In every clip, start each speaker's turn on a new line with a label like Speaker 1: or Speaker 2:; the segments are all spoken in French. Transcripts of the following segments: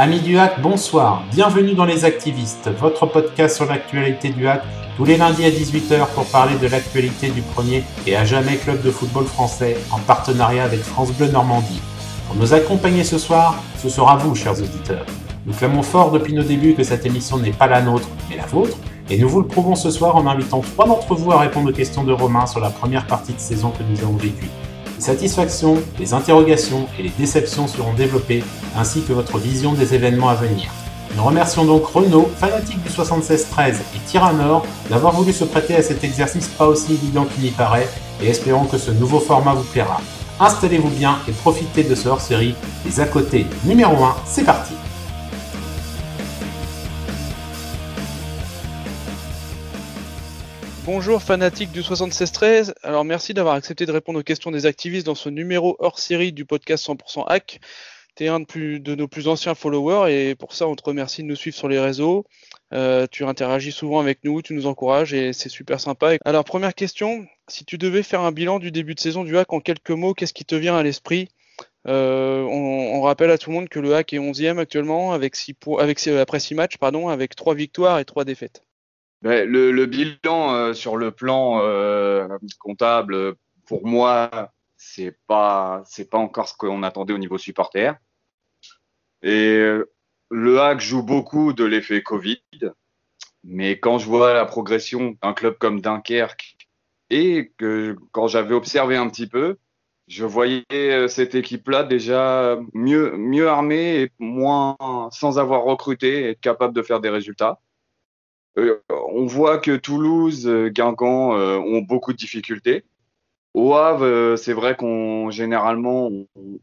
Speaker 1: Amis du hack, bonsoir. Bienvenue dans Les Activistes, votre podcast sur l'actualité du hack, tous les lundis à 18h pour parler de l'actualité du premier et à jamais club de football français en partenariat avec France Bleu Normandie. Pour nous accompagner ce soir, ce sera vous, chers auditeurs. Nous clamons fort depuis nos débuts que cette émission n'est pas la nôtre, mais la vôtre, et nous vous le prouvons ce soir en invitant trois d'entre vous à répondre aux questions de Romain sur la première partie de saison que nous avons vécue. Les satisfactions, les interrogations et les déceptions seront développées, ainsi que votre vision des événements à venir. Nous remercions donc Renaud, fanatique du 76-13 et Tyranor, d'avoir voulu se prêter à cet exercice pas aussi évident qu'il n'y paraît, et espérons que ce nouveau format vous plaira. Installez-vous bien et profitez de ce hors-série. Les à côté numéro 1, c'est parti
Speaker 2: Bonjour fanatiques du 7613, alors merci d'avoir accepté de répondre aux questions des activistes dans ce numéro hors série du podcast 100% Hack. Tu es un de, nos plus anciens followers et pour ça on te remercie de nous suivre sur les réseaux. Euh, tu interagis souvent avec nous, tu nous encourages et c'est super sympa. Alors première question, si tu devais faire un bilan du début de saison du Hack en quelques mots, qu'est-ce qui te vient à l'esprit? Euh, on, rappelle à tout le monde que le Hack est 11e actuellement avec six après 6 matchs pardon, avec 3 victoires et 3 défaites.
Speaker 3: Ben, le, bilan euh, sur le plan euh, comptable, pour moi, c'est pas c'est pas encore ce qu'on attendait au niveau supporter. Et euh, le hack joue beaucoup de l'effet Covid, mais quand je vois la progression d'un club comme Dunkerque et que quand j'avais observé un petit peu, je voyais cette équipe-là déjà mieux mieux armée et moins sans avoir recruté, être capable de faire des résultats. Euh, on voit que Toulouse, euh, Guingamp euh, ont beaucoup de difficultés. Au Havre, c'est vrai qu'on généralement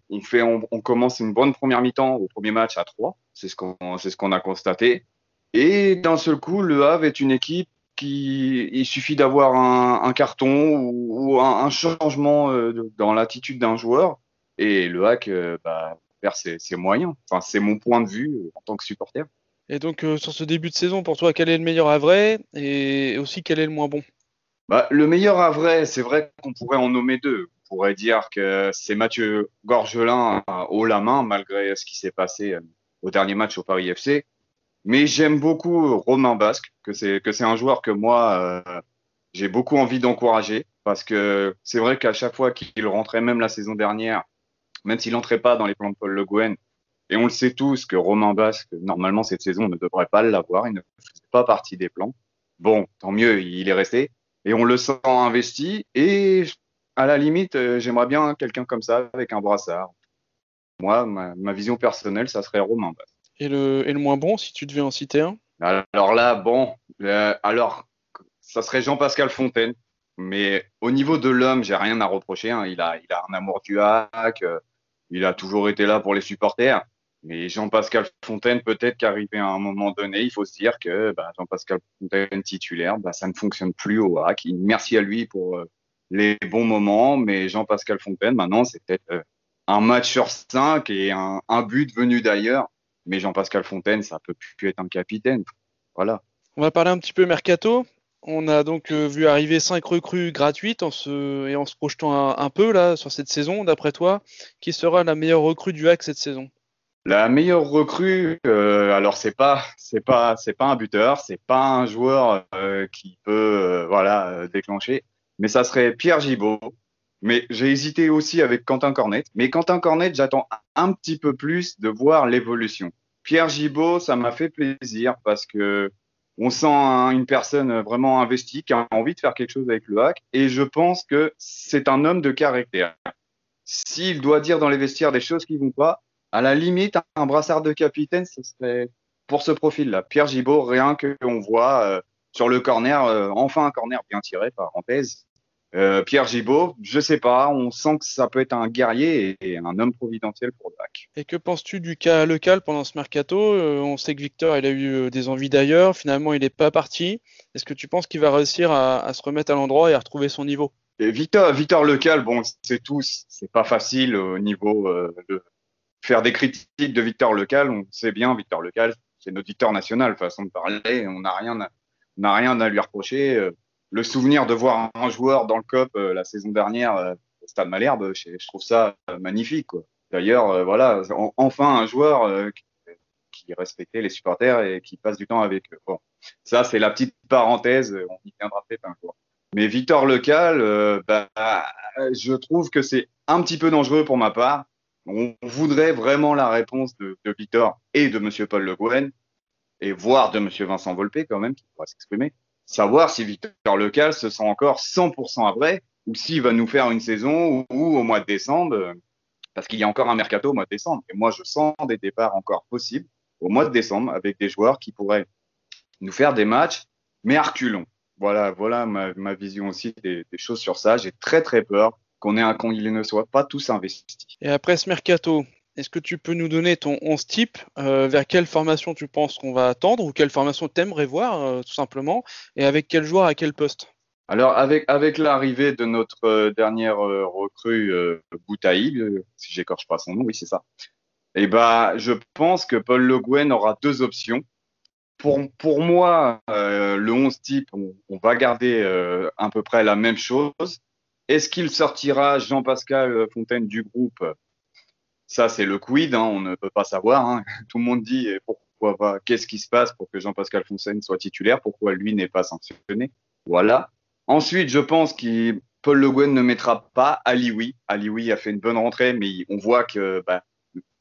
Speaker 3: on, fait, on, commence une bonne première mi-temps au premier match à 3. C'est ce qu'on c'est ce qu'on a constaté. Et d'un seul coup, le Havre est une équipe qui il suffit d'avoir un, carton ou, un, changement dans l'attitude d'un joueur et le hack bah, perd ses, moyens. Enfin, c'est mon point de vue en tant que supporter.
Speaker 2: Et donc, euh, sur ce début de saison, pour toi, quel est le meilleur à vrai et aussi quel est le moins bon?
Speaker 3: Bah, Le meilleur à vrai, c'est vrai qu'on pourrait en nommer deux. On pourrait dire que c'est Mathieu Gorgelin haut la main, malgré ce qui s'est passé euh, au dernier match au Paris FC. Mais j'aime beaucoup Romain Basque, que c'est un joueur que moi euh, j'ai beaucoup envie d'encourager parce que c'est vrai qu'à chaque fois qu'il rentrait, même la saison dernière, même s'il n'entrait pas dans les plans de Paul Le Guen, et on le sait tous que Romain Basque, normalement, cette saison, ne devrait pas l'avoir. Il ne faisait pas partie des plans. Bon, tant mieux, il est resté. Et on le sent investi. Et à la limite, euh, j'aimerais bien quelqu'un comme ça, avec un brassard. Moi, ma, vision personnelle, ça serait Romain Basque.
Speaker 2: Et le, et le moins bon, si tu devais en citer un?
Speaker 3: Alors là, bon, euh, alors, ça serait Jean-Pascal Fontaine. Mais au niveau de l'homme, j'ai rien à reprocher. Hein. Il, a, il a un amour du hack. Euh, il a toujours été là pour les supporters. Mais Jean-Pascal Fontaine, peut-être qu'arrivé à un moment donné, il faut se dire que bah, Jean-Pascal Fontaine titulaire, bah, ça ne fonctionne plus au hack. Merci à lui pour euh, les bons moments, mais Jean-Pascal Fontaine, maintenant, c'est peut-être euh, un match sur cinq et un, but venu d'ailleurs. Mais Jean-Pascal Fontaine, ça peut plus être un capitaine. Voilà.
Speaker 2: On va parler un petit peu mercato. On a donc euh, vu arriver cinq recrues gratuites en se, et en se projetant un, peu là sur cette saison. D'après toi, qui sera la meilleure recrue du hack cette saison?
Speaker 3: La meilleure recrue, euh, alors c'est pas c'est pas c'est pas un buteur, c'est pas un joueur euh, qui peut euh, voilà déclencher, mais ça serait Pierre Gibaud. Mais j'ai hésité aussi avec Quentin Cornet. Mais Quentin Cornet, j'attends un petit peu plus de voir l'évolution. Pierre Gibaud, ça m'a fait plaisir parce que on sent une personne vraiment investie qui a envie de faire quelque chose avec le hack et je pense que c'est un homme de caractère. S'il doit dire dans les vestiaires des choses qui vont pas, à la limite, un brassard de capitaine, ce serait pour ce profil-là. Pierre Gibaud, rien que on voit euh, sur le corner, euh, enfin un corner bien tiré, parenthèse. Euh, Pierre Gibaud, je sais pas, on sent que ça peut être un guerrier et, un homme providentiel pour le bac.
Speaker 2: Et que penses-tu du cas local pendant ce mercato? On sait que Victor, il a eu des envies d'ailleurs. Finalement, il n'est pas parti. Est-ce que tu penses qu'il va réussir à, se remettre à l'endroit et à retrouver son niveau?
Speaker 3: Victor, Victor Lecal, bon, c'est tous, c'est pas facile au niveau de, faire des critiques de Victor Lecal, on sait bien, Victor Lecal, c'est notre Victor national, façon de parler, on n'a rien, n'a rien à lui reprocher. Euh, le souvenir de voir un joueur dans le COP euh, la saison dernière euh, au Stade Malherbe, je, trouve ça magnifique. D'ailleurs, voilà, enfin un joueur qui respectait les supporters et qui passe du temps avec eux. Bon, ça c'est la petite parenthèse, on y viendra peut-être un jour. Mais Victor Lecal, euh, bah, je trouve que c'est un petit peu dangereux pour ma part. On voudrait vraiment la réponse de, Victor et de Monsieur Paul Le Guen, et voire de Monsieur Vincent Volpe quand même, qui pourra s'exprimer. Savoir si Victor Lecal se sent encore 100% à vrai, ou s'il va nous faire une saison ou, au mois de décembre, parce qu'il y a encore un mercato au mois de décembre. Et moi, je sens des départs encore possibles au mois de décembre avec des joueurs qui pourraient nous faire des matchs, mais à reculons. Voilà, voilà ma, vision aussi des, choses sur ça. J'ai très très peur qu'on ait un ne soit pas tous investis.
Speaker 2: Et après ce mercato, est-ce que tu peux nous donner ton 11 type euh, Vers quelle formation tu penses qu'on va attendre ou quelle formation t'aimerais voir euh, tout simplement Et avec quel joueur à quel poste?
Speaker 3: Alors avec avec l'arrivée de notre euh, dernière recrue euh, Boutaï, si j'écorche pas son nom, oui c'est ça. Et eh ben je pense que Paul Le Guen aura deux options. Pour pour moi le 11 type, on, on va garder à peu près la même chose. Est-ce qu'il sortira Jean-Pascal Fontaine du groupe? Ça c'est le quid, hein, on ne peut pas savoir. Hein. Tout le monde dit pourquoi pas Qu'est-ce qui se passe pour que Jean-Pascal Fontaine soit titulaire? Pourquoi lui n'est pas sanctionné? Voilà. Ensuite, je pense que Paul Le Guen ne mettra pas Alioui. Alioui a fait une bonne rentrée, mais on voit que bah,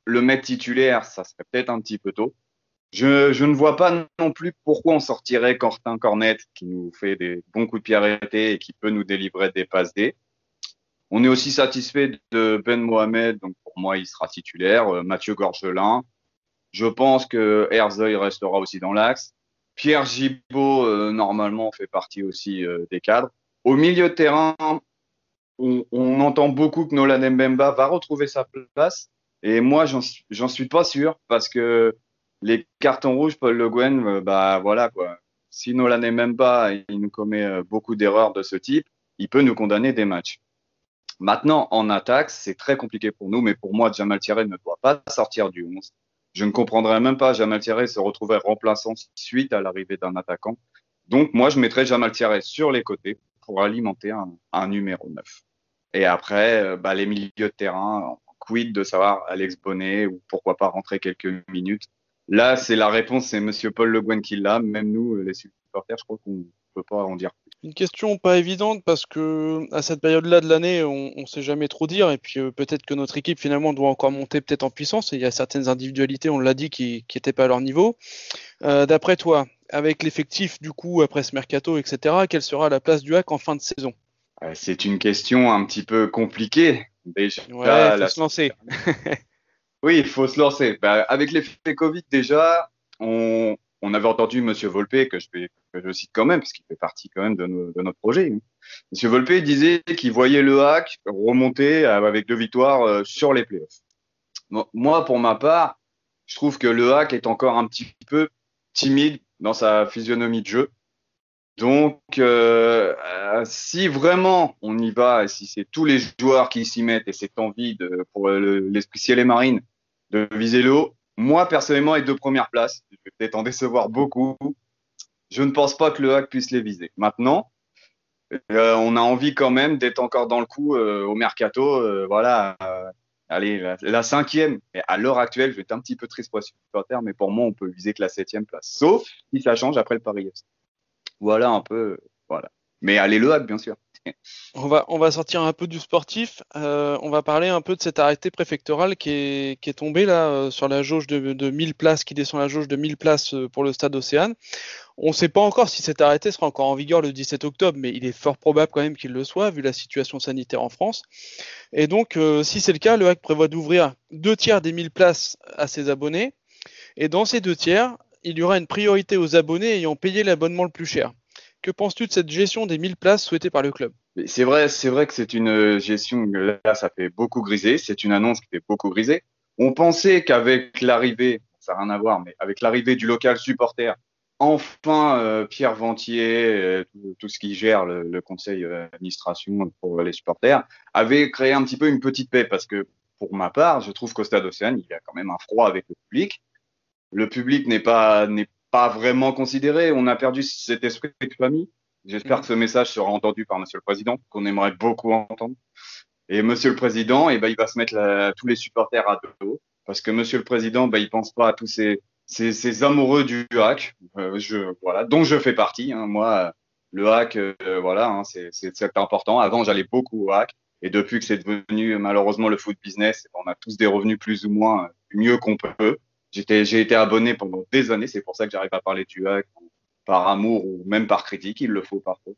Speaker 3: le mettre titulaire, ça serait peut-être un petit peu tôt. Je, je, ne vois pas non plus pourquoi on sortirait Quentin Cornet, qui nous fait des bons coups de pied arrêtés et qui peut nous délivrer des passes D. On est aussi satisfait de Ben Mohamed, donc pour moi, il sera titulaire. Euh, Mathieu Gorgelin. Je pense que Herzog restera aussi dans l'axe. Pierre Gibaud, euh, normalement, fait partie aussi euh, des cadres. Au milieu de terrain, on, on, entend beaucoup que Nolan Mbemba va retrouver sa place. Et moi, j'en suis pas sûr parce que les cartons rouges, Paul Le Guen, euh, bah voilà quoi. Si Nolan Mbemba, il nous commet beaucoup d'erreurs de ce type, il peut nous condamner des matchs. Maintenant, en attaque, c'est très compliqué pour nous, mais pour moi, Jamal Thierry ne doit pas sortir du 11. Je ne comprendrais même pas Jamal Thierry se retrouver remplaçant suite à l'arrivée d'un attaquant. Donc moi, je mettrais Jamal Thierry sur les côtés pour alimenter un, un numéro 9. Et après, euh, bah, les milieux de terrain, quid de savoir Alex Bonnet ou pourquoi pas rentrer quelques minutes. Là, c'est la réponse, c'est Monsieur Paul Le Guen qui l'a. Même nous, les supporters, je crois qu'on peut pas en dire plus.
Speaker 2: Une question pas évidente parce que à cette période-là de l'année, on, ne sait jamais trop dire et puis euh, peut-être que notre équipe finalement doit encore monter peut-être en puissance et il y a certaines individualités, on l'a dit, qui n'étaient pas à leur niveau. Euh, D'après toi, avec l'effectif du coup après ce mercato, etc., quelle sera la place du hack en fin de saison?
Speaker 3: Euh, C'est une question un petit peu compliquée.
Speaker 2: Déjà, ouais, faut se lancer.
Speaker 3: oui, il faut se lancer. Bah, avec l'effet Covid déjà, on, avait entendu Monsieur Volpe, que je, cite quand même, parce qu'il fait partie quand même de, notre projet. Hein. Monsieur Volpe disait qu'il voyait le hack remonter avec deux victoires euh, sur les playoffs. moi, pour ma part, je trouve que le hack est encore un petit peu timide dans sa physionomie de jeu. Donc, euh, si vraiment on y va, si c'est tous les joueurs qui s'y mettent et cette envie de, pour l'esprit ciel et marine de viser le haut, moi, personnellement, les deux premières places, je vais peut-être en décevoir beaucoup. Je ne pense pas que le hack puisse les viser. Maintenant, euh, on a envie quand même d'être encore dans le coup euh, au mercato. Euh, voilà, allez, la, cinquième. Et à l'heure actuelle, je vais être un petit peu triste pour les supporters, mais pour moi, on peut viser que la septième place. Sauf si ça change après le Paris. Voilà un peu, voilà. Mais allez le hack, bien sûr.
Speaker 2: On va, sortir un peu du sportif. Euh, on va parler un peu de cet arrêté préfectoral qui est, tombé là euh, sur la jauge de, de 1000 places, qui descend la jauge de 1000 places euh, pour le stade Océane. On ne sait pas encore si cet arrêté sera encore en vigueur le 17 octobre, mais il est fort probable quand même qu'il le soit, vu la situation sanitaire en France. Et donc, si c'est le cas, le HAC prévoit d'ouvrir deux tiers des 1000 places à ses abonnés. Et dans ces deux tiers, il y aura une priorité aux abonnés ayant payé l'abonnement le plus cher. Que penses-tu de cette gestion des 1000 places souhaitées par le club?
Speaker 3: C'est vrai, c'est vrai que c'est une gestion, là ça fait beaucoup griser, c'est une annonce qui fait beaucoup griser. On pensait qu'avec l'arrivée, ça n'a rien à voir, mais avec l'arrivée du local supporter, enfin euh, Pierre Ventier, euh, tout, ce qui gère le, conseil d'administration pour les supporters, avait créé un petit peu une petite paix parce que pour ma part, je trouve qu'au stade Océane, il y a quand même un froid avec le public. Le public n'est pas pas vraiment considéré. On a perdu cet esprit de famille. J'espère que ce message sera entendu par Monsieur le Président, qu'on aimerait beaucoup entendre. Et Monsieur le Président, eh ben, il va se mettre la, tous les supporters à dos, parce que Monsieur le Président, ben, il pense pas à tous ces ces, amoureux du hack, euh, je, voilà, dont je fais partie. Hein. Moi, le hack, euh, voilà, hein, c'est important. Avant, j'allais beaucoup au hack. Et depuis que c'est devenu malheureusement le foot business, on a tous des revenus plus ou moins mieux qu'on peut. J'étais, j'ai été abonné pendant des années. C'est pour ça que j'arrive à parler du hack par amour ou même par critique. Il le faut parfois.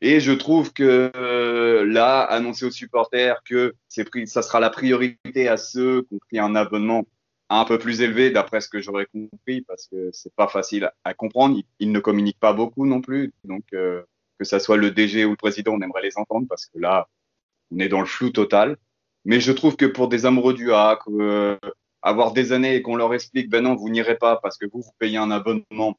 Speaker 3: Et je trouve que euh, là, annoncer aux supporters que c'est ça sera la priorité à ceux qui ont pris un abonnement un peu plus élevé, d'après ce que j'aurais compris, parce que c'est pas facile à comprendre. Ils, ne communiquent pas beaucoup non plus, donc euh, que ça soit le DG ou le président, on aimerait les entendre parce que là, on est dans le flou total. Mais je trouve que pour des amoureux du hack, euh, avoir des années et qu'on leur explique, ben non, vous n'irez pas parce que vous, vous payez un abonnement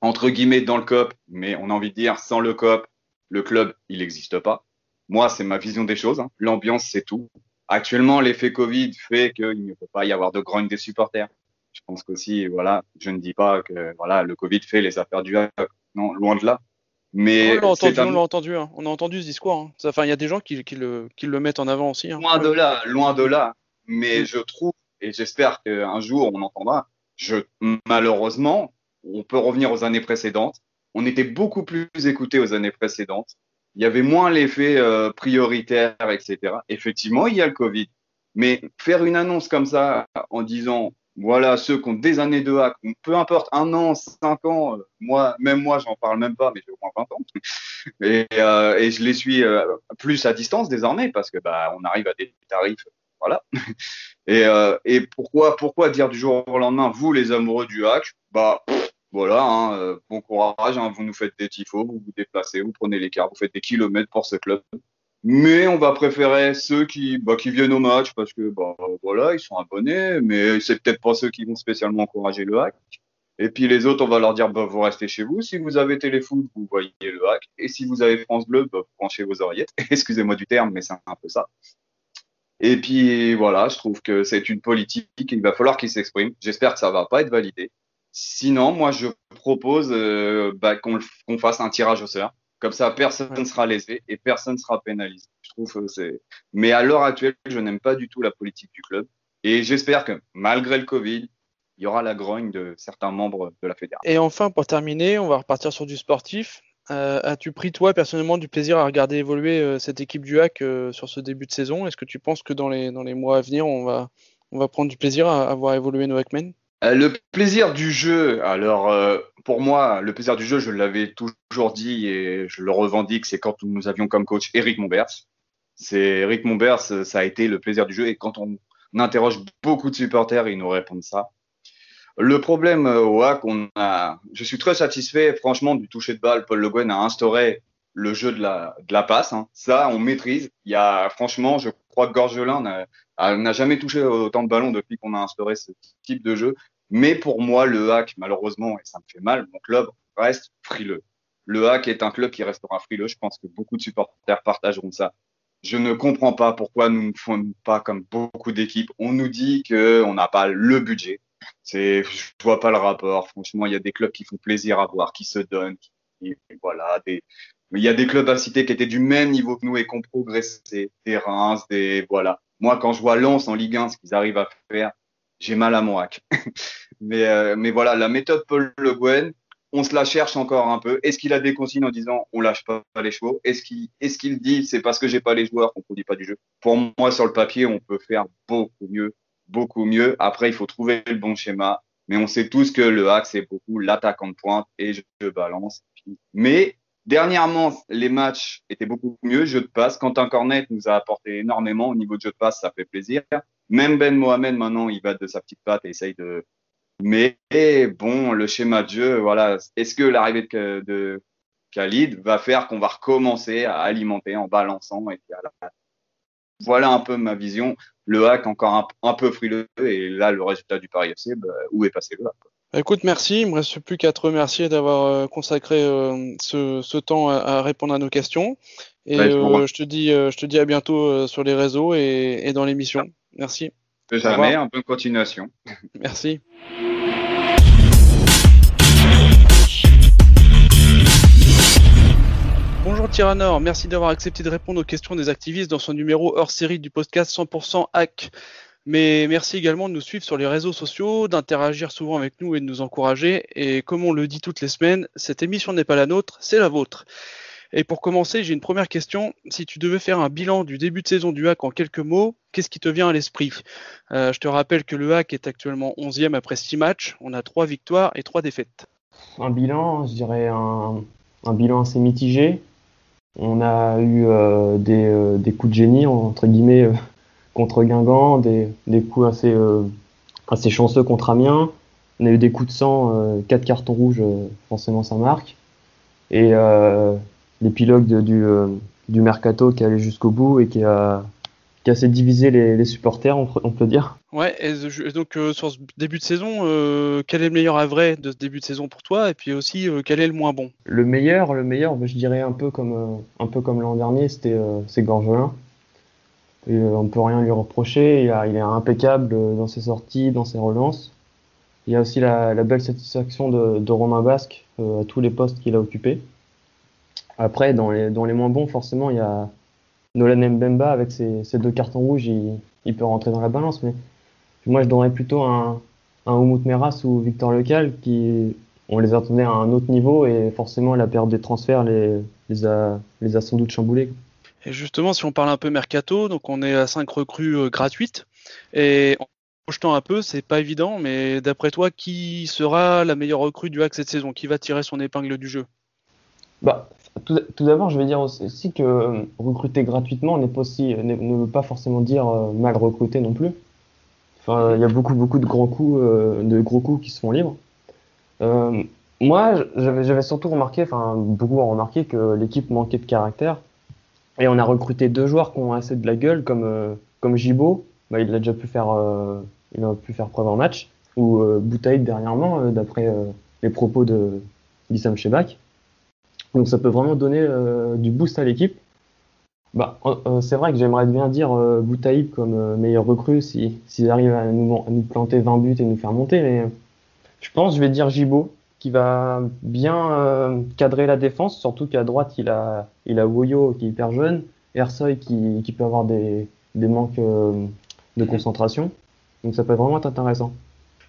Speaker 3: entre guillemets dans le COP, mais on a envie de dire sans le COP, le club, il n'existe pas. Moi, c'est ma vision des choses. Hein. L'ambiance, c'est tout. Actuellement, l'effet Covid fait qu'il ne peut pas y avoir de grogne des supporters. Je pense qu'aussi, voilà, je ne dis pas que voilà, le Covid fait les affaires du Non, loin de là. Mais
Speaker 2: on l'a entendu, on, entendu hein. on a entendu ce discours. Hein. Enfin, il y a des gens qui, le, qui, le, mettent en avant aussi.
Speaker 3: Hein. Loin de là, loin de là. Mais je trouve, et j'espère qu'un jour on entendra, malheureusement, on peut revenir aux années précédentes. On était beaucoup plus écoutés aux années précédentes. Il y avait moins l'effet euh, prioritaire, etc. Effectivement, il y a le Covid. Mais faire une annonce comme ça en disant, voilà, ceux qui ont des années de hack, peu importe, un an, cinq ans, euh, moi, même moi, j'en parle même pas, mais j'ai au moins 20 ans. Et, euh, et je les suis plus à distance désormais parce que bah, on arrive à des tarifs, voilà. Et, et pourquoi, dire du jour au lendemain, vous les amoureux du hack, bah voilà, hein, euh, bon courage, hein, vous nous faites des tifos, vous vous déplacez, vous prenez l'écart, vous faites des kilomètres pour ce club. Mais on va préférer ceux qui, bah, viennent au match parce que bah, ils sont abonnés, mais c'est peut-être pas ceux qui vont spécialement encourager le hack. Et puis les autres, on va leur dire, bah, vous restez chez vous. Si vous avez téléfoot, vous voyez le hack. Et si vous avez France Bleu, vous branchez vos oreillettes. Excusez-moi du terme, mais c'est un peu ça. Et puis voilà, je trouve que c'est une politique, il va falloir qu'il s'exprime. J'espère que ça va pas être validé. Sinon, moi, je propose euh, bah, qu'on fasse un tirage au sort. Comme ça, personne ne sera lésé et personne ne sera pénalisé. Je trouve que c'est. Mais à l'heure actuelle, je n'aime pas du tout la politique du club. Et j'espère que malgré le Covid, il y aura la grogne de certains membres de la fédération.
Speaker 2: Et enfin, pour terminer, on va repartir sur du sportif. Euh, as-tu pris, toi, personnellement, du plaisir à regarder évoluer euh, cette équipe du HAC sur ce début de saison? Est-ce que tu penses que dans les, dans les mois à venir, on va, on va prendre du plaisir à, voir évoluer nos Hackmen?
Speaker 3: Euh, le plaisir du jeu, alors euh, pour moi, le plaisir du jeu, je l'avais toujours dit et je le revendique, c'est quand nous avions comme coach Eric Monbers. C'est Eric Monbers, ça a été le plaisir du jeu et quand on, interroge beaucoup de supporters, ils nous répondent ça. Le problème euh, au hack, on a, je suis très satisfait, franchement, du toucher de balle. Paul Le Guen a instauré le jeu de la, de la passe. Hein. Ça, on maîtrise. Il y a, franchement, je crois que Gorgelin n'a jamais touché autant de ballons depuis qu'on a instauré ce type de jeu. Mais pour moi, le hack, malheureusement, et ça me fait mal, mon club reste frileux. Le hack est un club qui restera frileux. Je pense que beaucoup de supporters partageront ça. Je ne comprends pas pourquoi nous ne faisons pas comme beaucoup d'équipes. On nous dit qu'on n'a pas le budget. C'est, je vois pas le rapport. Franchement, il y a des clubs qui font plaisir à voir, qui se donnent, qui, voilà, des, il y a des clubs à citer qui étaient du même niveau que nous et qui ont progressé. Des Reims, des, voilà. Moi, quand je vois Lens en Ligue 1, ce qu'ils arrivent à faire, j'ai mal à mon hack. mais, euh, mais voilà, la méthode Paul Le Guen, on se la cherche encore un peu. Est-ce qu'il a des consignes en disant on lâche pas les chevaux? Est-ce qu'il est qu'il dit c'est parce que j'ai pas les joueurs qu'on produit pas du jeu? Pour moi, sur le papier, on peut faire beaucoup mieux, beaucoup mieux. Après, il faut trouver le bon schéma. Mais on sait tous que le hack, c'est beaucoup l'attaquant de pointe et je, balance. Mais dernièrement, les matchs étaient beaucoup mieux. Jeu de passe. Quentin Cornet nous a apporté énormément au niveau de jeu de passe, ça fait plaisir. Même Ben Mohamed, maintenant, il va de sa petite patte et essaye de. Mais bon, le schéma de jeu, voilà. Est-ce que l'arrivée de, Khalid va faire qu'on va recommencer à alimenter en balançant et Voilà un peu ma vision. Le hack encore un, peu frileux et là, le résultat du Paris FC, bah, où est passé le hack
Speaker 2: bah, Écoute, merci. Il me reste plus qu'à te remercier d'avoir euh, consacré euh, ce, temps à, répondre à nos questions. Et euh, je, te dis, je te dis à bientôt sur les réseaux et, et dans l'émission. Merci.
Speaker 3: De jamais, en bonne continuation.
Speaker 2: Merci. Tyrannor, merci d'avoir accepté de répondre aux questions des activistes dans son numéro hors série du podcast 100% hack. Mais merci également de nous suivre sur les réseaux sociaux, d'interagir souvent avec nous et de nous encourager. Et comme on le dit toutes les semaines, cette émission n'est pas la nôtre, c'est la vôtre. Et pour commencer, j'ai une première question. Si tu devais faire un bilan du début de saison du HAC en quelques mots, qu'est-ce qui te vient à l'esprit? Euh, Je te rappelle que le HAC est actuellement 11e après 6 matchs. On a 3 victoires et 3 défaites.
Speaker 4: Un bilan, je dirais un, bilan assez mitigé. On a eu euh, euh, des, coups de génie, entre guillemets, contre Guingamp, des, coups assez, chanceux contre Amiens. On a eu des coups de sang, 4 cartons rouges, forcément ça marque. Et l'épilogue du, euh, du mercato qui allait jusqu'au bout et qui a, qui a assez divisé les, supporters, on, peut dire.
Speaker 2: Ouais, et, donc euh, sur ce début de saison, euh, quel est le meilleur à vrai de ce début de saison pour toi? Et puis aussi, quel est le moins bon?
Speaker 4: Le meilleur, le meilleur, je dirais un peu comme, un peu comme l'an dernier, c'était c'est Gorgelin. Et, on peut rien lui reprocher, il, il, est impeccable dans ses sorties, dans ses relances. Il y a aussi la, belle satisfaction de, Romain Basque à tous les postes qu'il a occupés. Après, dans les, moins bons, forcément, il y a Nolan Mbemba avec ses, deux cartons rouges, il, peut rentrer dans la balance. Mais moi, je donnerais plutôt un, un Oumout Meras ou Victor Lecal qui, on les attendait à un autre niveau et forcément, la période des transferts les, les, a, les a sans doute chamboulés.
Speaker 2: Et justement, si on parle un peu mercato, donc on est à 5 recrues euh, gratuites. Et en projetant un peu, c'est pas évident, mais d'après toi, qui sera la meilleure recrue du HAC cette saison? Qui va tirer son épingle du jeu?
Speaker 4: Bah, tout, d'abord, je vais dire aussi que euh, recruter gratuitement n'est pas aussi, ne, veut pas forcément dire euh, mal recruter non plus. Il y a beaucoup, beaucoup de coups, euh, de gros coups qui se font libres. moi, j'avais surtout remarqué, enfin, beaucoup ont remarqué que l'équipe manquait de caractère. Et on a recruté deux joueurs qui ont assez de la gueule, comme, comme Gibo. Bah, il a déjà pu faire, il a pu faire preuve en match. Ou Boutaïd dernièrement, d'après les propos de d'Issam Chebak. Donc ça peut vraiment donner euh, du boost à l'équipe. Bah, euh, euh, c'est vrai que j'aimerais bien dire euh, Boutaïb comme meilleur recrue s'il si, arrive à nous, planter 20 buts et nous faire monter. Mais je pense je vais dire Gibo qui va bien cadrer la défense, surtout qu'à droite il a, il a Woyo qui est hyper jeune, Ersoy qui, qui peut avoir des, des manques de concentration. Donc ça peut vraiment être intéressant.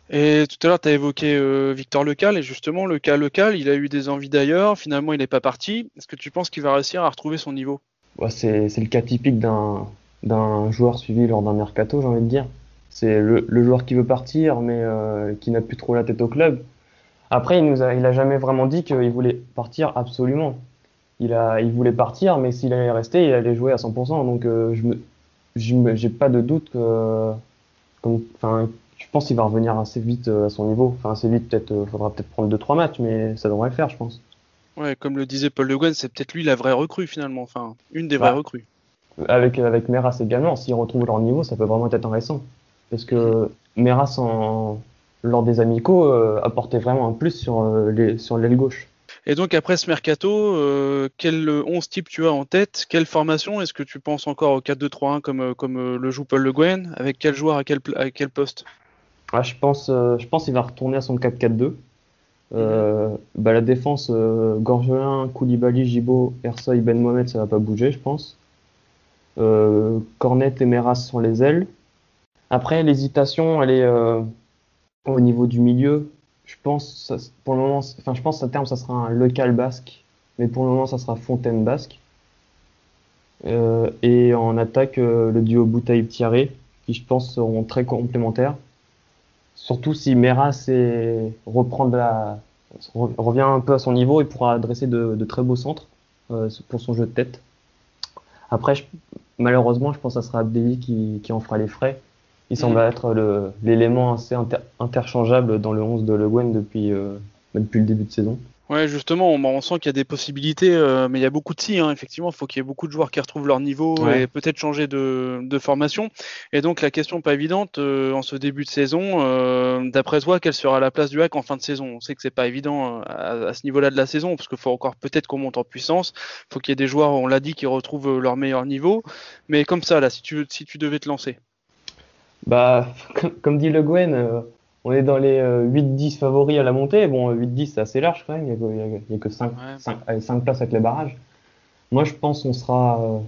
Speaker 2: Et tout à l'heure, tu évoqué euh, Victor Lecal, et justement, le cas Lecal, il a eu des envies d'ailleurs, finalement, il n'est pas parti. Est-ce que tu penses qu'il va réussir à retrouver son niveau?
Speaker 4: C'est le cas typique d'un joueur suivi lors d'un mercato, j'ai envie de dire. C'est le, joueur qui veut partir, mais euh, qui n'a plus trop la tête au club. Après, il nous a, il a jamais vraiment dit qu'il voulait partir absolument. Il, voulait partir, mais s'il allait rester, il allait jouer à 100%. Donc, euh, je me, j'ai pas de doute que, enfin, je pense qu'il va revenir assez vite euh, à son niveau. Enfin, assez vite, peut-être, faudra peut-être prendre 2-3 matchs, mais ça devrait le faire, je pense.
Speaker 2: Ouais, comme le disait Paul Le Guen, c'est peut-être lui la vraie recrue finalement, enfin, une des vraies recrues.
Speaker 4: Avec, avec Meras également, s'ils retrouvent leur niveau, ça peut vraiment être intéressant. Parce que Meras, en, lors des amicaux, euh, apportait vraiment un plus sur les sur l'aile gauche.
Speaker 2: Et donc après ce mercato, quel 11 type tu as en tête? Quelle formation Est-ce que tu penses encore au 4-2-3-1 comme, comme le joue Paul Le Guen Avec quel joueur à quel, à quel poste?
Speaker 4: Ah, je pense, euh, je pense qu'il va retourner à son 4-4-2. Euh, bah, la défense, euh, Gorgelin, Koulibaly, Gibo, Ersoy, Ben Mohamed, ça va pas bouger, je pense. Euh, Cornet et Meras sont les ailes. Après, l'hésitation, elle est au niveau du milieu. Je pense, pour le moment, enfin, je pense à terme, ça sera un local basque, mais pour le moment, ça sera Fontaine basque. et en attaque, le duo Boutaïb-Tiaré, qui je pense seront très complémentaires. Surtout si Meras reprend la, revient un peu à son niveau, il pourra adresser de, très beaux centres euh, pour son jeu de tête. Après, malheureusement, je pense que ça sera Abdelli qui, en fera les frais. Il semble mm. être l'élément assez interchangeable dans le 11 de Le Guen depuis, euh, depuis le début de saison.
Speaker 2: Ouais, justement, on, sent qu'il y a des possibilités, euh, mais il y a beaucoup de si. Hein, effectivement, il faut qu'il y ait beaucoup de joueurs qui retrouvent leur niveau et peut-être changer de, formation. Et donc, la question pas évidente euh, en ce début de saison, euh, d'après toi, quelle sera la place du hack en fin de saison? On sait que c'est pas évident à, ce niveau-là de la saison, parce qu'il faut encore peut-être qu'on monte en puissance. Il faut qu'il y ait des joueurs, on l'a dit, qui retrouvent leur meilleur niveau. Mais comme ça, là, si tu, si tu devais te lancer.
Speaker 4: Bah, comme, dit Le Guen on est dans les 8-10 euh, favoris à la montée. Bon, 8-10, c'est assez large quand même. Il n'y a, que 5, places avec les barrages. Moi, je pense qu'on sera. Euh,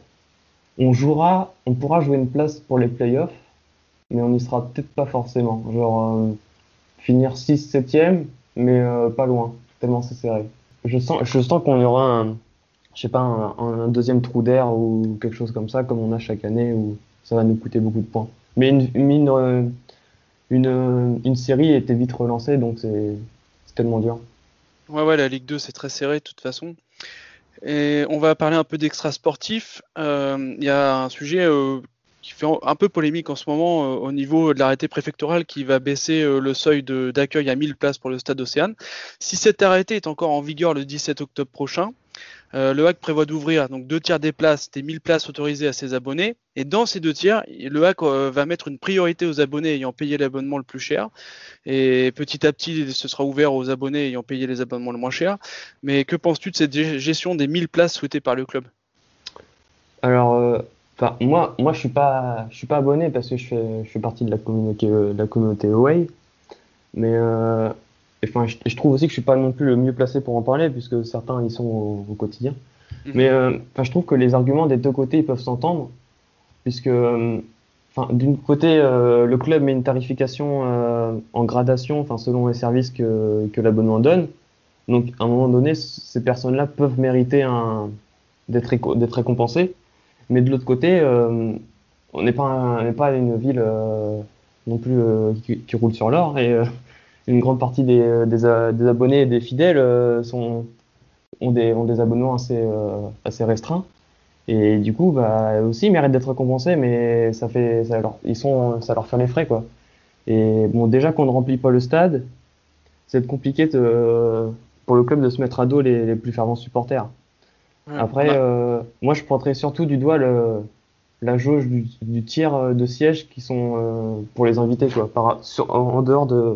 Speaker 4: on jouera. On pourra jouer une place pour les playoffs. mais on n'y sera peut-être pas forcément. Genre finir 6 7e, mais pas loin, tellement c'est serré. Je sens, je sens qu'on y aura un, je sais pas, un, deuxième trou d'air ou quelque chose comme ça, comme on a chaque année, où ça va nous coûter beaucoup de points. Mais une, une, une, une série était vite relancée, donc c'est tellement dur.
Speaker 2: Ouais, ouais, la Ligue 2, c'est très serré de toute façon. Et on va parler un peu d'extra sportif. Euh, il y a un sujet euh, qui fait un peu polémique en ce moment euh, au niveau de l'arrêté préfectoral qui va baisser le seuil d'accueil à 1000 places pour le stade Océane. Si cet arrêté est encore en vigueur le 17 octobre prochain, euh, le hack prévoit d'ouvrir donc deux tiers des places, des 1000 places autorisées à ses abonnés. Et dans ces deux tiers, le hack euh, va mettre une priorité aux abonnés ayant payé l'abonnement le plus cher. Et petit à petit, ce sera ouvert aux abonnés ayant payé les abonnements le moins cher. Mais que penses-tu de cette gestion des 1000 places souhaitées par le club?
Speaker 4: Alors, euh, moi, je suis suis pas abonné parce que je fais, partie de la communauté, de. Mais enfin, je, trouve aussi que je suis pas non plus le mieux placé pour en parler, puisque certains y sont au, quotidien. Mhm. Mais euh, enfin, je trouve que les arguments des deux côtés ils peuvent s'entendre, puisque euh, enfin, d'une côté, euh, le club met une tarification en gradation, enfin, selon les services que, que l'abonnement donne. Donc, à un moment donné, ces personnes-là peuvent mériter un, d'être, récompensées. Mais de l'autre côté, on n'est pas, pas une ville non plus qui, qui, roule sur l'or. Et une grande partie des, euh, des, abonnés et des fidèles euh, sont, ont, des, ont des abonnements assez, euh, assez restreints. Et du coup, bah, aussi, ils méritent d'être récompensés, mais ça, fait, ça, leur, ils sont, ça leur fait les frais. Quoi. Et bon, déjà qu'on ne remplit pas le stade, c'est compliqué de, pour le club de se mettre à dos les, les plus fervents supporters. Après, bah. moi, je pointerais surtout du doigt le, la jauge du, du tiers de sièges qui sont pour les invités, quoi, par, sur, en dehors de,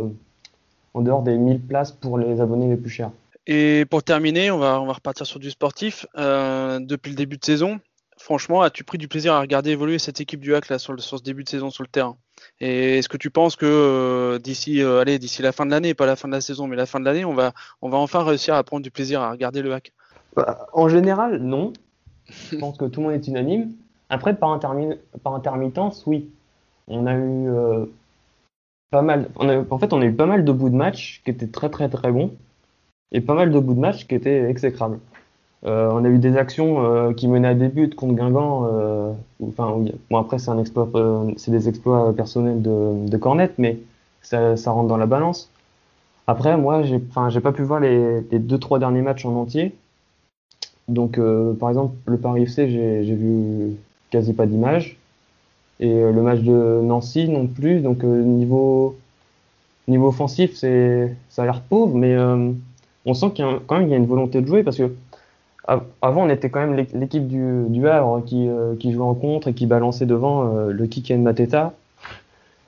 Speaker 4: en dehors des 1000 places pour les abonnés les plus chers.
Speaker 2: Et pour terminer, on va, on va repartir sur du sportif. Euh, depuis le début de saison, franchement, as-tu pris du plaisir à regarder évoluer cette équipe du HAC là, sur, ce début de saison sur le terrain? Et est-ce que tu penses que euh, d'ici euh, allez, d'ici la fin de l'année, pas la fin de la saison, mais la fin de l'année, on va, on va enfin réussir à prendre du plaisir à regarder le HAC
Speaker 4: bah, En général, non. Je pense que tout le monde est unanime. Après, par, par intermittence, oui. On a eu pas mal. en fait, on a eu pas mal de bouts de match qui étaient très très très bons et pas mal de bouts de match qui étaient exécrables. Euh, on a eu des actions euh, qui menaient à des buts contre Guingamp. Euh, enfin, bon après c'est un exploit, c'est des exploits personnels de, de Cornet, mais ça, rentre dans la balance. Après, moi, j'ai, j'ai pas pu voir les, les, deux trois derniers matchs en entier. Donc, par exemple, le Paris FC, j'ai, j'ai vu quasi pas d'images. Et euh, le match de Nancy non plus. Donc euh, niveau niveau offensif, c'est ça a l'air pauvre, mais euh, on sent qu'il y a quand même une volonté de jouer parce que avant on était quand même l'équipe du, du Havre qui, qui jouait en contre et qui balançait devant le kick and Mateta.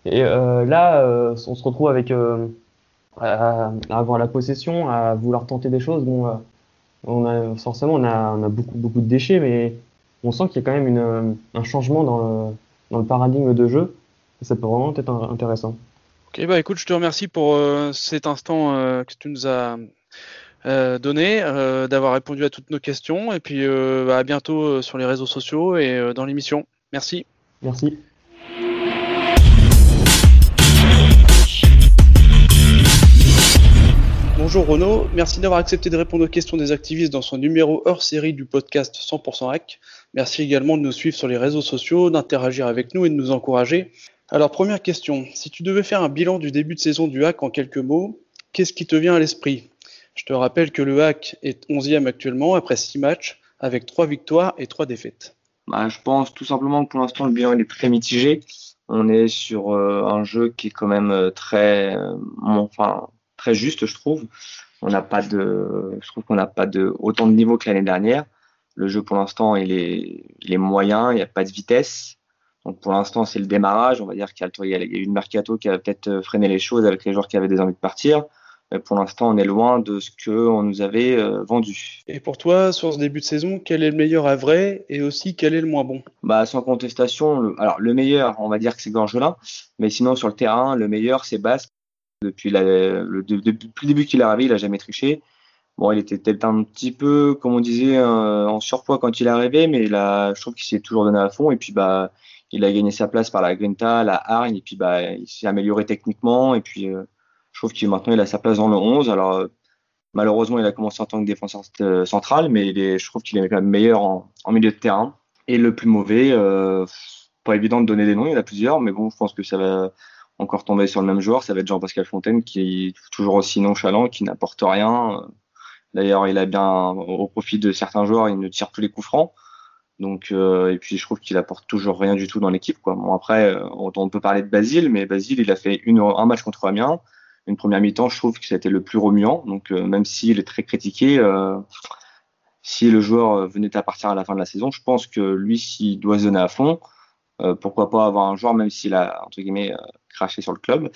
Speaker 4: Et là, on se retrouve avec à, avoir la possession, à vouloir tenter des choses. Bon, on a forcément on a, on a beaucoup beaucoup de déchets, mais on sent qu'il y a quand même une, un changement dans le, dans le paradigme de jeu. Et ça peut vraiment être intéressant.
Speaker 2: Ok, bah écoute, je te remercie pour euh, cet instant euh, que tu nous as euh, donné, d'avoir répondu à toutes nos questions. Et puis bah, à bientôt sur les réseaux sociaux et dans l'émission. Merci.
Speaker 4: Merci.
Speaker 2: Bonjour Renaud, merci d'avoir accepté de répondre aux questions des activistes dans son numéro hors série du podcast 100% Hack. Merci également de nous suivre sur les réseaux sociaux, d'interagir avec nous et de nous encourager. Alors première question, si tu devais faire un bilan du début de saison du Hack en quelques mots, qu'est-ce qui te vient à l'esprit? Je te rappelle que le Hack est 11e actuellement après 6 matchs avec 3 victoires et 3 défaites.
Speaker 5: Bah, je pense tout simplement que pour l'instant le bilan est très mitigé. On est sur euh, un jeu qui est quand même euh, très, euh, enfin très juste, je trouve. On n'a pas de, je trouve qu'on n'a pas de autant de niveau que l'année dernière. Le jeu pour l'instant il est, il est moyen, il n'y a pas de vitesse. Donc pour l'instant c'est le démarrage. On va dire qu'il y, a eu une mercato qui a peut-être freiné les choses avec les joueurs qui avaient des envies de partir. Mais pour l'instant on est loin de ce qu'on nous avait euh, vendu.
Speaker 2: Et pour toi sur ce début de saison, quel est le meilleur à vrai et aussi quel est le moins bon?
Speaker 5: Bah sans contestation, le, alors le meilleur on va dire que c'est Gorgelin, mais sinon sur le terrain le meilleur c'est Basque depuis, le, depuis le début qu'il est arrivé, il a jamais triché. Bon, il était peut-être un petit peu, comme on disait, euh, en surpoids quand il est arrivé, mais là, je trouve qu'il s'est toujours donné à fond. Et puis, bah, il a gagné sa place par la Grinta, la hargne, et puis bah, il s'est amélioré techniquement. Et puis, euh, je trouve qu'il maintenant il a sa place dans le 11. Alors, euh, malheureusement, il a commencé en tant que défenseur euh, central, mais il est, je trouve qu'il est quand même meilleur en, en, milieu de terrain. Et le plus mauvais, euh, pas évident de donner des noms, il y en a plusieurs, mais bon, je pense que ça va encore tomber sur le même joueur. Ça va être Jean-Pascal Fontaine, qui est toujours aussi nonchalant, qui n'apporte rien. D'ailleurs, il a bien, au profit de certains joueurs, il ne tire tous les coups francs. Donc, euh, et puis je trouve qu'il apporte toujours rien du tout dans l'équipe. Après, euh, on, peut parler de Basile, mais Basile, il a fait un match contre Amiens. Une première mi-temps, je trouve que c'était le plus remuant. Donc, euh, même s'il est très critiqué, si le joueur venait à partir à la fin de la saison, je pense que lui, s'il doit se donner à fond, pourquoi pas avoir un joueur, même s'il a, entre guillemets, craché sur le club,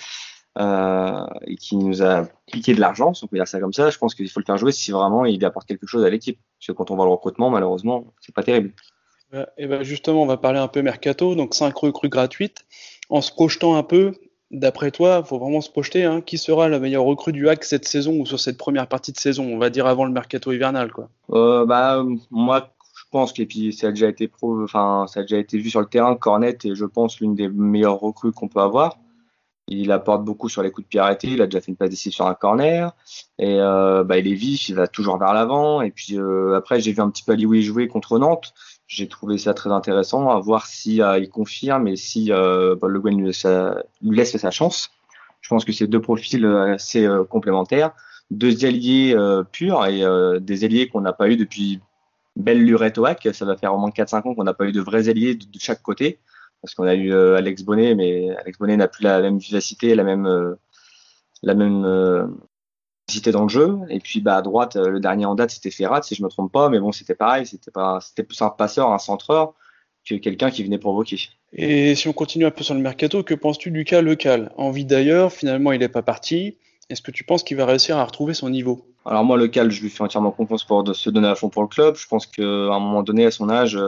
Speaker 5: et qui nous a piqué de l'argent, si on peut dire ça comme ça, je pense qu'il faut le faire jouer si vraiment il apporte quelque chose à l'équipe. Parce que quand on voit le recrutement, malheureusement, c'est pas terrible.
Speaker 2: Et ben justement, on va parler un peu mercato, donc 5 recrues gratuites. En se projetant un peu, d'après toi, il faut vraiment se projeter, hein, qui sera la meilleure recrue du hack cette saison ou sur cette première partie de saison, on va dire avant le mercato hivernal quoi.
Speaker 5: Euh, bah, moi, je pense que puis ça a déjà été pro, enfin ça a déjà été vu sur le terrain, Cornet est je pense l'une des meilleures recrues qu'on peut avoir. Il apporte beaucoup sur les coups de pied arrêtés. Il a déjà fait une passe décisive sur un corner. Et euh, bah, il est vif, il va toujours vers l'avant. Et puis euh, après, j'ai vu un petit peu Alioui jouer contre Nantes. J'ai trouvé ça très intéressant à voir si euh, il confirme et si bah, Le Guen lui, laisse sa chance. Je pense que c'est deux profils assez complémentaires, deux alliés purs et des alliés qu'on n'a pas eu depuis belle lurette au. Ça va faire au moins 4-5 ans qu'on n'a pas eu de vrais alliés de chaque côté parce qu'on a eu euh, Alex Bonnet, mais Alex Bonnet n'a plus la même vivacité, la même, euh, la même euh, vivacité dans le jeu. Et puis bah, à droite, le dernier en date, c'était Ferrat, si je me trompe pas, mais bon, c'était pareil, c'était pas, c'était plus un passeur, un centreur que quelqu'un qui venait provoquer.
Speaker 2: Et si on continue un peu sur le mercato, que penses-tu du cas Lecal Envie d'ailleurs, finalement, il n'est pas parti. Est-ce que tu penses qu'il va réussir à retrouver son niveau?
Speaker 5: Alors moi, le Cal, je lui fais entièrement confiance pour se donner à fond pour le club. Je pense qu'à un moment donné, à son âge,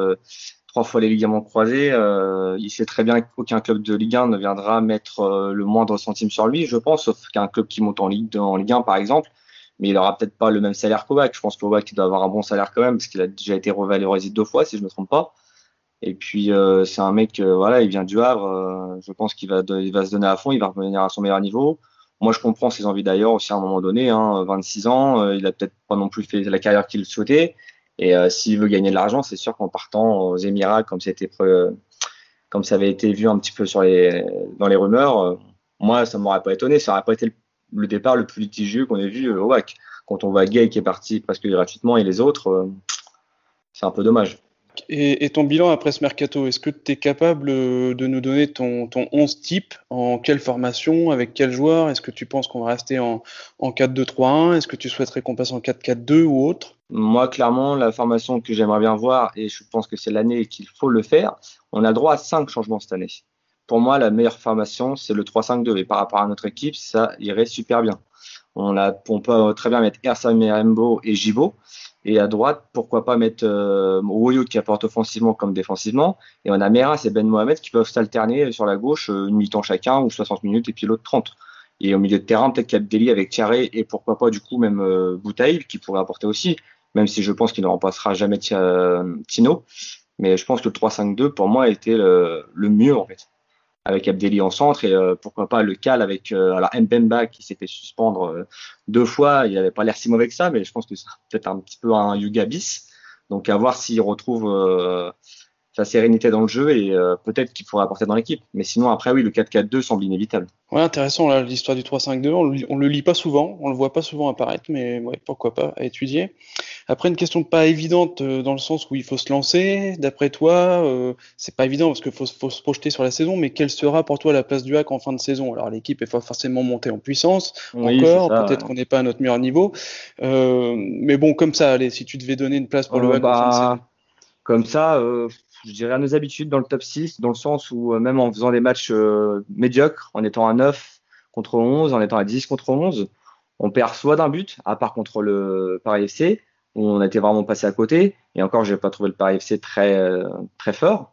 Speaker 5: trois fois les ligaments croisés. Euh, il sait très bien qu'aucun club de Ligue 1 ne viendra mettre euh, le moindre centime sur lui, je pense, sauf qu'un club qui monte en Ligue, en Ligue 1, par exemple. Mais il aura peut-être pas le même salaire qu'Ovac. Je pense qu'Ovac doit avoir un bon salaire quand même, parce qu'il a déjà été revalorisé deux fois, si je ne me trompe pas. Et puis euh, c'est un mec, euh, voilà, il vient du Havre. Euh, je pense qu'il va, il va se donner à fond, il va revenir à son meilleur niveau. Moi, je comprends ses envies d'ailleurs aussi à un moment donné. Hein, 26 ans, euh, il a peut-être pas non plus fait la carrière qu'il souhaitait. Et euh, s'il veut gagner de l'argent, c'est sûr qu'en partant aux Émirats, comme ça, comme ça avait été vu un petit peu sur les, dans les rumeurs, euh, moi, ça m'aurait pas étonné. Ça aurait pas été le, départ le plus litigieux qu'on ait vu euh, au WAC. Quand on voit Gay qui est parti presque gratuitement et les autres, c'est un peu dommage.
Speaker 2: Et, ton bilan après ce mercato, est-ce que tu es capable de nous donner ton, ton 11 type En quelle formation? Avec quel joueur Est-ce que tu penses qu'on va rester en, en 4-2-3-1 Est-ce que tu souhaiterais qu'on passe en 4-4-2 ou autre?
Speaker 5: Moi, clairement, la formation que j'aimerais bien voir, et je pense que c'est l'année qu'il faut le faire, on a droit à 5 changements cette année. Pour moi, la meilleure formation, c'est le 3-5-2. Et par rapport à notre équipe, ça irait super bien. On, a, on peut très bien mettre Ersan Merembo et Gibo. Et à droite, pourquoi pas mettre euh, qui apporte offensivement comme défensivement. Et on a Meras et Ben Mohamed qui peuvent s'alterner sur la gauche euh, une mi-temps chacun ou 60 minutes et puis l'autre 30. Et au milieu de terrain, peut-être Kabdeli avec Thierry et pourquoi pas du coup même euh, qui pourrait apporter aussi, même si je pense qu'il ne remplacera jamais Tino. Mais je pense que le 3-5-2 pour moi était le, le mieux en fait avec Abdelli en centre et euh, pourquoi pas le Cal avec euh, alors Mbemba qui s'est fait suspendre euh, deux fois, il n'avait pas l'air si mauvais que ça, mais je pense que c'est peut-être un petit peu un Yuga bis. Donc à voir s'il retrouve euh, sa sérénité dans le jeu et euh, peut-être qu'il pourrait apporter dans l'équipe. Mais sinon après oui, le 4-4-2 semble inévitable.
Speaker 2: Ouais, intéressant là l'histoire du 3-5-2, on, le- on le lit pas souvent, on le voit pas souvent apparaître, mais ouais, pourquoi pas à étudier. Après une question pas évidente euh, dans le sens où il faut se lancer. D'après toi, euh, c'est pas évident parce qu'il faut, faut se projeter sur la saison, mais quelle sera pour toi la place du hack en fin de saison? Alors l'équipe est pas forcément montée en puissance
Speaker 5: Oui,
Speaker 2: encore, peut-être
Speaker 5: ouais.
Speaker 2: qu'on n'est pas à notre meilleur niveau, mais bon comme ça, allez, si tu devais donner une place pour le hack en fin de saison.
Speaker 5: bah, comme ça, je dirais à nos habitudes dans le top 6, dans le sens où euh, même en faisant des matchs euh, médiocres, en étant à 9 contre 11, en étant à 10 contre 11, on perd soit d'un but, à part contre le Paris FC, où on été vraiment passé à côté. Et encore, j'ai pas trouvé le Paris FC très, euh, très fort.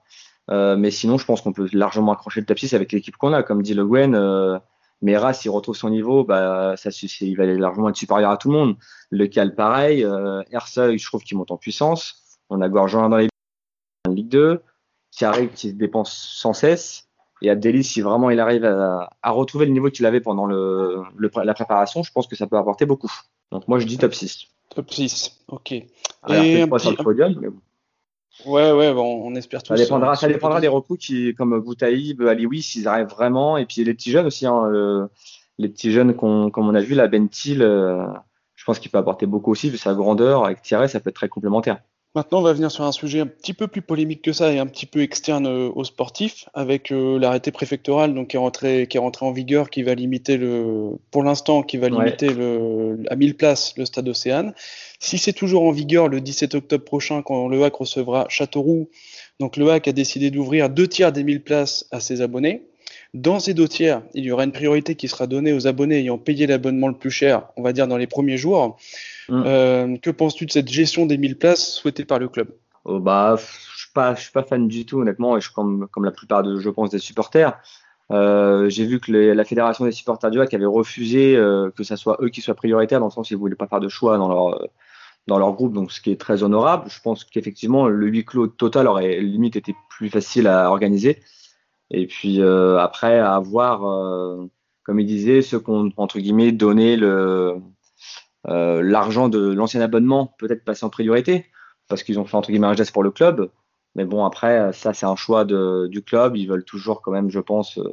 Speaker 5: Euh, mais sinon, je pense qu'on peut largement accrocher le top 6 avec l'équipe qu'on a. Comme dit Le Guen, euh, Meras, s'il retrouve son niveau, bah, ça, il va largement être supérieur à tout le monde. Le Cal, pareil. Euh, Ersa, je trouve qu'il monte en puissance. On a Gorgeon dans les Ligue 2. qui arrive, qui dépense sans cesse. Et Abdelli, si vraiment il arrive à, retrouver le niveau qu'il avait pendant le, la préparation, je pense que ça peut apporter beaucoup. Donc moi je dis top 6.
Speaker 2: Top 6, ok.
Speaker 5: Alors, et un pas sur le podium, mais bon.
Speaker 2: Ouais, ouais, bon, on espère tout
Speaker 5: ça. Dépendra, ça dépendra des recours qui, comme Boutaïb, Alioui, s'ils arrivent vraiment. Et puis les petits jeunes aussi, hein, les petits jeunes comme on a vu, la Bentil, euh, je pense qu'il peut apporter beaucoup aussi, vu sa grandeur. Avec Thierry, ça peut être très complémentaire.
Speaker 2: Maintenant, on va venir sur un sujet un petit peu plus polémique que ça et un petit peu externe euh, aux sportifs, avec euh, l'arrêté préfectoral donc, qui, est rentré, qui est rentré en vigueur, qui va limiter le, pour l'instant, qui va limiter le, à 1000 places le stade Océane. Si c'est toujours en vigueur le 17 octobre prochain, quand le HAC recevra Châteauroux, donc le HAC a décidé d'ouvrir deux tiers des 1000 places à ses abonnés. Dans ces deux tiers, il y aura une priorité qui sera donnée aux abonnés ayant payé l'abonnement le plus cher, on va dire dans les premiers jours. Mm. Euh, que penses-tu de cette gestion des 1000 places souhaitée par le club?
Speaker 5: Oh, bah, Je ne suis, pas, suis pas fan du tout, honnêtement, et je, comme, comme la plupart, de, je pense, des supporters. Euh, j'ai vu que la fédération des supporters du HAC avait refusé euh, que ce soit eux qui soient prioritaires, dans le sens où ils ne voulaient pas faire de choix dans leur, dans leur groupe, donc ce qui est très honorable. Je pense qu'effectivement, le huis clos total aurait limite été plus facile à organiser. Et puis après, à voir, comme il disait, ceux qui ont, entre guillemets, donné le, euh, l'argent de l'ancien abonnement peut-être passer en priorité parce qu'ils ont fait entre guillemets un geste pour le club. Mais bon, après, ça, c'est un choix du club. Ils veulent toujours, quand même, je pense, euh,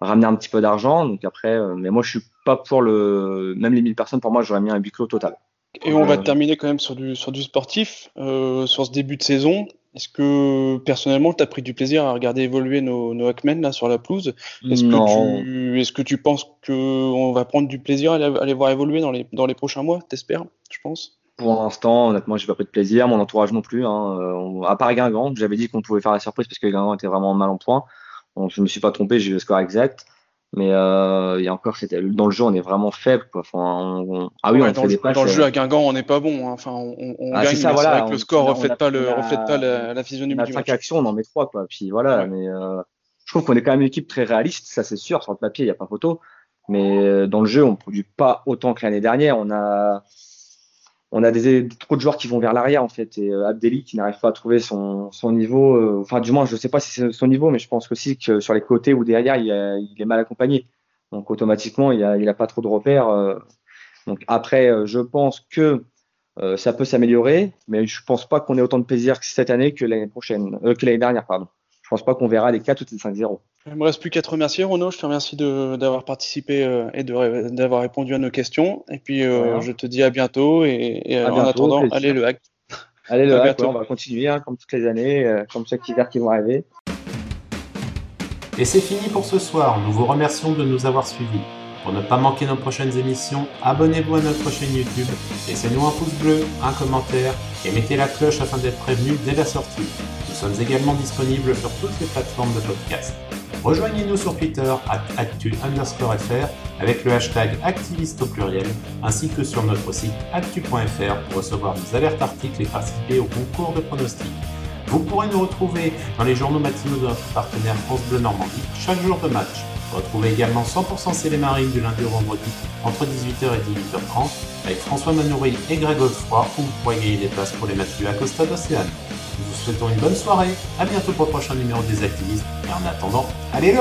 Speaker 5: ramener un petit peu d'argent. Donc après, euh, mais moi, je suis pas pour le. Même les 1000 personnes, pour moi, j'aurais mis un huis clos total.
Speaker 2: Et on va terminer quand même sur du, sur du sportif, sur ce début de saison. Est-ce que personnellement, tu as pris du plaisir à regarder évoluer nos, nos Hackmen là sur la pelouse? Est-ce que, tu, est-ce que tu penses qu'on va prendre du plaisir à, les voir évoluer dans les, dans les prochains mois T'espères, je pense?
Speaker 5: Pour l'instant, honnêtement, j'ai pas pris de plaisir. Mon entourage non plus. Hein. Euh, à part Guingamp, j'avais dit qu'on pouvait faire la surprise parce que Guingamp était vraiment mal en point. Donc, je me suis pas trompé, j'ai eu le score exact. Mais euh, il y a encore, dans le jeu, on est vraiment faible. Quoi. Enfin,
Speaker 2: Ah oui, on dans, le, dans le jeu à Guingamp, on n'est pas bon. Hein. Enfin, on, on ah, gagne, ça, voilà, le score ne reflète, pas, le, reflète pas la, la physionomie
Speaker 5: on a
Speaker 2: du
Speaker 5: match. actions, on en met trois. Quoi. Puis voilà, mais euh, je trouve qu'on est quand même une équipe très réaliste, ça c'est sûr. Sur le papier, il n'y a pas photo. Mais euh, dans le jeu, on ne produit pas autant que l'année dernière. On a on a des, trop de joueurs qui vont vers l'arrière en fait. Et euh, Abdelli qui n'arrive pas à trouver son, son niveau euh, enfin du moins je sais pas si c'est son niveau mais je pense aussi que sur les côtés ou derrière il, est mal accompagné. Donc automatiquement il a, il a pas trop de repères euh. donc après je pense que ça peut s'améliorer mais je pense pas qu'on ait autant de plaisir cette année que l'année prochaine que l'année dernière pardon pense pas qu'on verra les 4 ou les 5-0
Speaker 2: il me reste plus qu'à te remercier, Renaud. Je te remercie d'avoir participé euh, et d'avoir répondu à nos questions. Et puis, euh, je te dis à bientôt. Et, en attendant, allez le hack.
Speaker 5: Allez le hack, on va continuer hein, comme toutes les années, euh, comme chaque hiver qui vont arriver.
Speaker 1: Et c'est fini pour ce soir. Nous vous remercions de nous avoir suivis. Pour ne pas manquer nos prochaines émissions, abonnez-vous à notre chaîne YouTube, laissez-nous un pouce bleu, un commentaire et mettez la cloche afin d'être prévenu dès la sortie. Nous sommes également disponibles sur toutes les plateformes de podcast. Rejoignez-nous sur Twitter actu underscore fr avec le hashtag activiste au pluriel, ainsi que sur notre site actu.fr pour recevoir nos alertes articles et participer au concours de pronostics. Vous pourrez nous retrouver dans les journaux matinaux de notre partenaire France Bleu Normandie chaque jour de match. Retrouvez également 100% C'est Marines du lundi au vendredi entre 18h et 18h30 avec François Manoury et Greg Godefroy où vous pourrez gagner des places pour les matchs du Acosta d'Océane. Nous vous souhaitons une bonne soirée, à bientôt pour le prochain numéro des activistes. Et en attendant, allez le